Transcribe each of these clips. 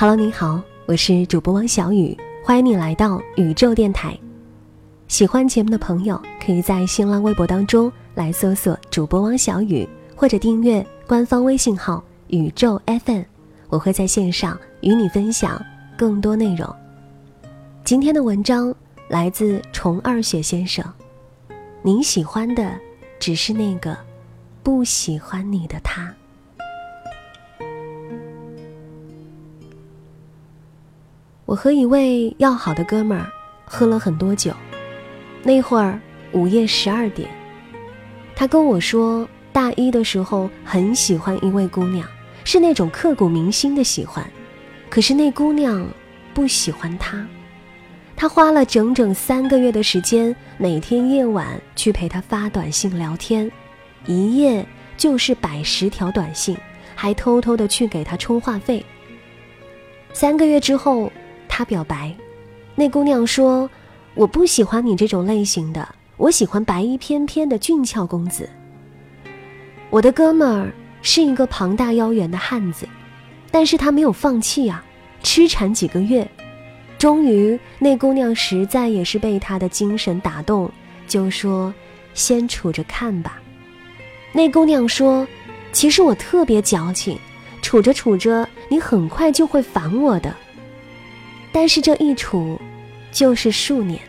Hello，你好，我是主播汪小雨，欢迎你来到宇宙电台。喜欢节目的朋友，可以在新浪微博当中来搜索主播汪小雨，或者订阅官方微信号宇宙 FM，我会在线上与你分享更多内容。今天的文章来自虫二雪先生，你喜欢的只是那个不喜欢你的他。我和一位要好的哥们儿喝了很多酒，那会儿午夜十二点，他跟我说，大一的时候很喜欢一位姑娘，是那种刻骨铭心的喜欢，可是那姑娘不喜欢他，他花了整整三个月的时间，每天夜晚去陪她发短信聊天，一夜就是百十条短信，还偷偷的去给她充话费。三个月之后。他表白，那姑娘说：“我不喜欢你这种类型的，我喜欢白衣翩翩的俊俏公子。”我的哥们儿是一个庞大腰圆的汉子，但是他没有放弃啊，痴缠几个月，终于那姑娘实在也是被他的精神打动，就说：“先处着看吧。”那姑娘说：“其实我特别矫情，处着处着，你很快就会烦我的。”但是这一处，就是数年。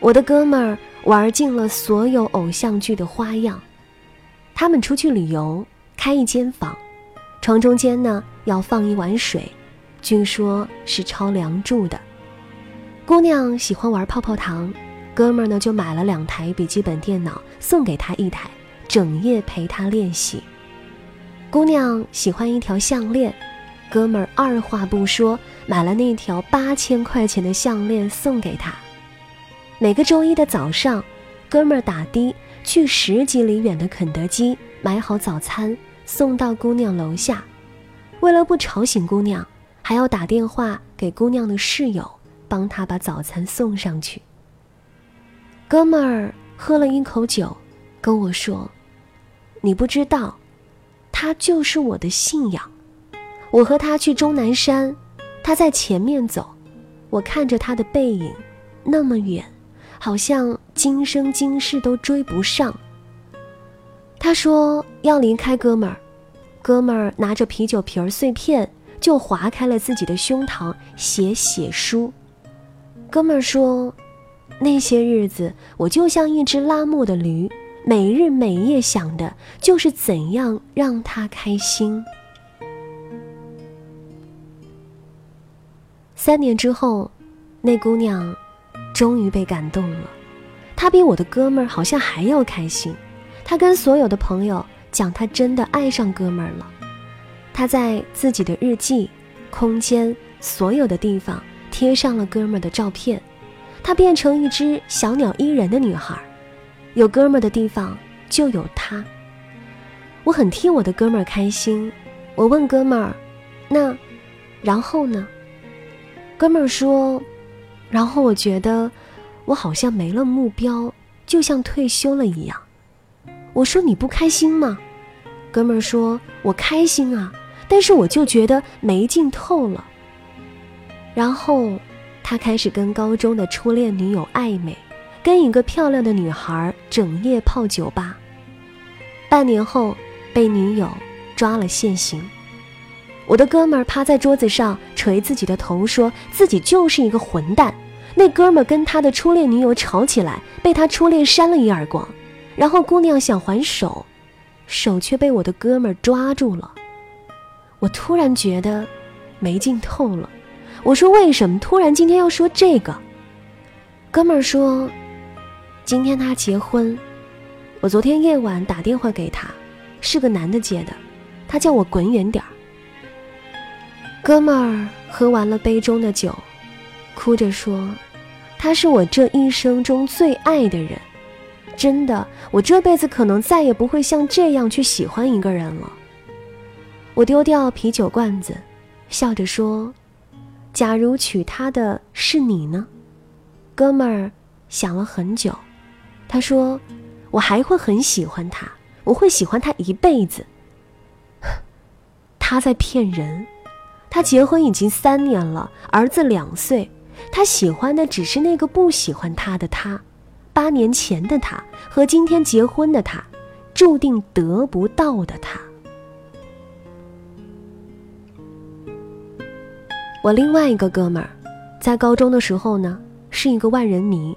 我的哥们儿玩尽了所有偶像剧的花样。他们出去旅游，开一间房，床中间呢要放一碗水，据说是抄梁祝的。姑娘喜欢玩泡泡糖，哥们儿呢就买了两台笔记本电脑送给她一台，整夜陪她练习。姑娘喜欢一条项链。哥们儿二话不说，买了那条八千块钱的项链送给她。每个周一的早上，哥们儿打的去十几里远的肯德基买好早餐，送到姑娘楼下。为了不吵醒姑娘，还要打电话给姑娘的室友，帮她把早餐送上去。哥们儿喝了一口酒，跟我说：“你不知道，他就是我的信仰。”我和他去终南山，他在前面走，我看着他的背影，那么远，好像今生今世都追不上。他说要离开哥们儿，哥们儿拿着啤酒瓶儿碎片就划开了自己的胸膛写血书。哥们儿说，那些日子我就像一只拉磨的驴，每日每夜想的就是怎样让他开心。三年之后，那姑娘终于被感动了。她比我的哥们儿好像还要开心。她跟所有的朋友讲，她真的爱上哥们儿了。她在自己的日记、空间所有的地方贴上了哥们儿的照片。她变成一只小鸟依人的女孩，有哥们儿的地方就有她。我很替我的哥们儿开心。我问哥们儿：“那，然后呢？”哥们儿说，然后我觉得我好像没了目标，就像退休了一样。我说你不开心吗？哥们儿说我开心啊，但是我就觉得没劲透了。然后他开始跟高中的初恋女友暧昧，跟一个漂亮的女孩整夜泡酒吧。半年后被女友抓了现行。我的哥们儿趴在桌子上捶自己的头，说自己就是一个混蛋。那哥们儿跟他的初恋女友吵起来，被他初恋扇了一耳光，然后姑娘想还手，手却被我的哥们儿抓住了。我突然觉得没劲透了。我说为什么突然今天要说这个？哥们儿说，今天他结婚，我昨天夜晚打电话给他，是个男的接的，他叫我滚远点儿。哥们儿喝完了杯中的酒，哭着说：“他是我这一生中最爱的人，真的，我这辈子可能再也不会像这样去喜欢一个人了。”我丢掉啤酒罐子，笑着说：“假如娶她的是你呢？”哥们儿想了很久，他说：“我还会很喜欢他，我会喜欢他一辈子。”他在骗人，他结婚已经三年了，儿子两岁，他喜欢的只是那个不喜欢他的他，八年前的他和今天结婚的他，注定得不到的他。我另外一个哥们儿，在高中的时候呢，是一个万人迷，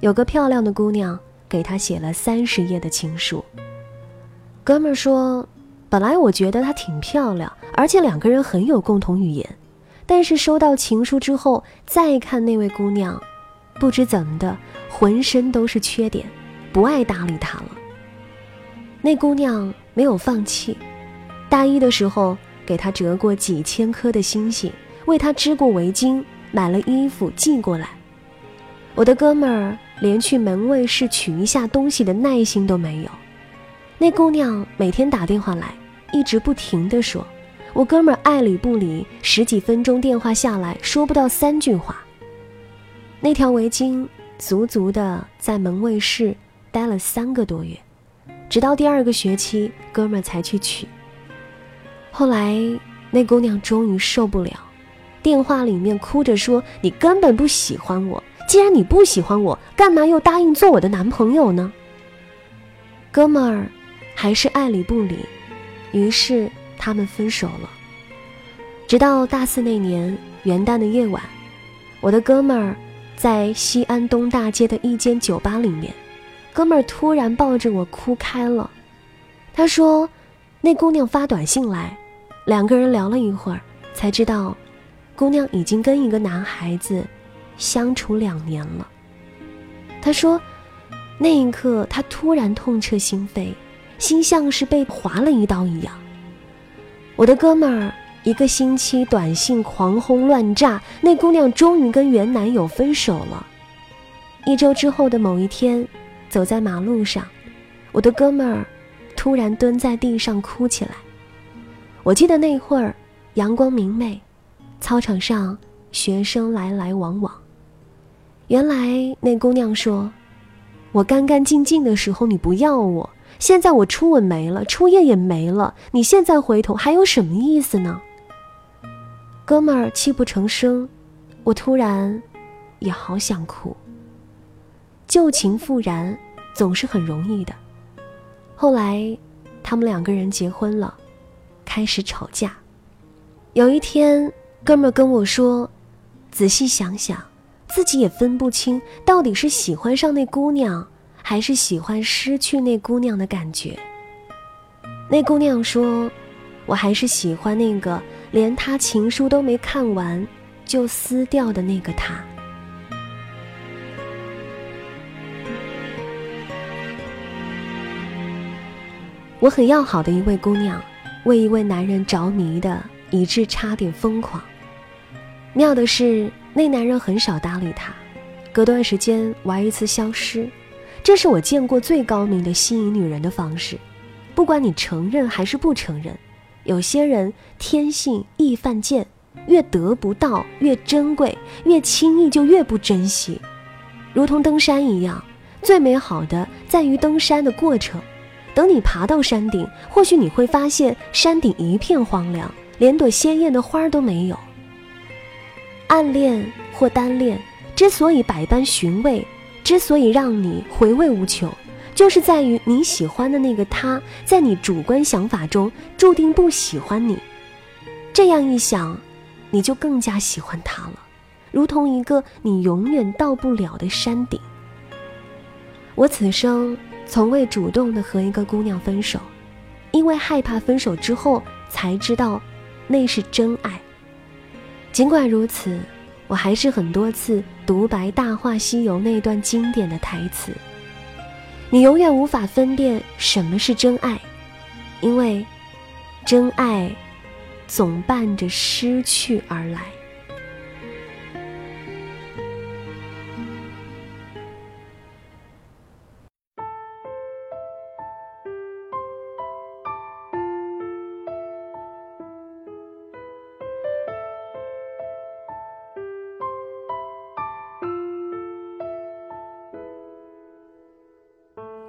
有个漂亮的姑娘给他写了三十页的情书。哥们儿说，本来我觉得她挺漂亮，而且两个人很有共同语言，但是收到情书之后再看那位姑娘，不知怎么的，浑身都是缺点，不爱搭理他了。那姑娘没有放弃，大一的时候给他折过几千颗的星星。为他织过围巾，买了衣服寄过来。我的哥们儿连去门卫室取一下东西的耐心都没有。那姑娘每天打电话来，一直不停地说，我哥们爱理不理，十几分钟电话下来说不到三句话。那条围巾足足的在门卫室待了三个多月，直到第二个学期，哥们儿才去取。后来那姑娘终于受不了。电话里面哭着说：“你根本不喜欢我，既然你不喜欢我，干嘛又答应做我的男朋友呢？”哥们儿还是爱理不理，于是他们分手了。直到大四那年元旦的夜晚，我的哥们儿在西安东大街的一间酒吧里面，哥们儿突然抱着我哭开了。他说：“那姑娘发短信来，两个人聊了一会儿，才知道。”姑娘已经跟一个男孩子相处两年了。他说，那一刻他突然痛彻心扉，心像是被划了一刀一样。我的哥们儿一个星期短信狂轰乱炸，那姑娘终于跟原男友分手了。一周之后的某一天，走在马路上，我的哥们儿突然蹲在地上哭起来。我记得那会儿阳光明媚。操场上，学生来来往往。原来那姑娘说：“我干干净净的时候你不要我，现在我初吻没了，初夜也没了，你现在回头还有什么意思呢？”哥们儿泣不成声，我突然也好想哭。旧情复燃总是很容易的。后来，他们两个人结婚了，开始吵架。有一天。哥们儿跟我说：“仔细想想，自己也分不清到底是喜欢上那姑娘，还是喜欢失去那姑娘的感觉。”那姑娘说：“我还是喜欢那个连他情书都没看完就撕掉的那个他。”我很要好的一位姑娘，为一位男人着迷的，以致差点疯狂。妙的是，那男人很少搭理她，隔段时间玩一次消失，这是我见过最高明的吸引女人的方式。不管你承认还是不承认，有些人天性易犯贱，越得不到越珍贵，越轻易就越不珍惜。如同登山一样，最美好的在于登山的过程。等你爬到山顶，或许你会发现山顶一片荒凉，连朵鲜艳的花都没有。暗恋或单恋，之所以百般寻味，之所以让你回味无穷，就是在于你喜欢的那个他，在你主观想法中注定不喜欢你。这样一想，你就更加喜欢他了，如同一个你永远到不了的山顶。我此生从未主动的和一个姑娘分手，因为害怕分手之后才知道，那是真爱。尽管如此，我还是很多次独白《大话西游》那段经典的台词。你永远无法分辨什么是真爱，因为真爱总伴着失去而来。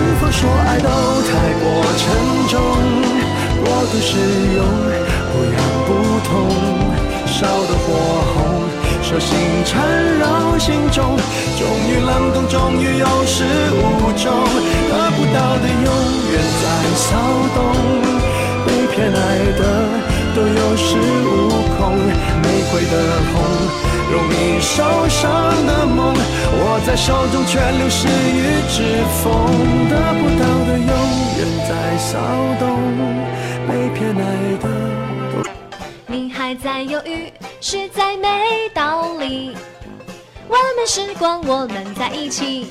是否说爱都太过沉重，过度使用，不痒不痛，烧得火红，手心缠绕心中，终于冷冻，终于有始无终，得不到的永远在骚动，被偏爱的都有恃无恐，玫瑰的红。容易受伤的梦，握在手中却流失于指缝，得不到的永远在骚动，被偏爱的。你还在犹豫，实在没道理。我们时光，我们在一起。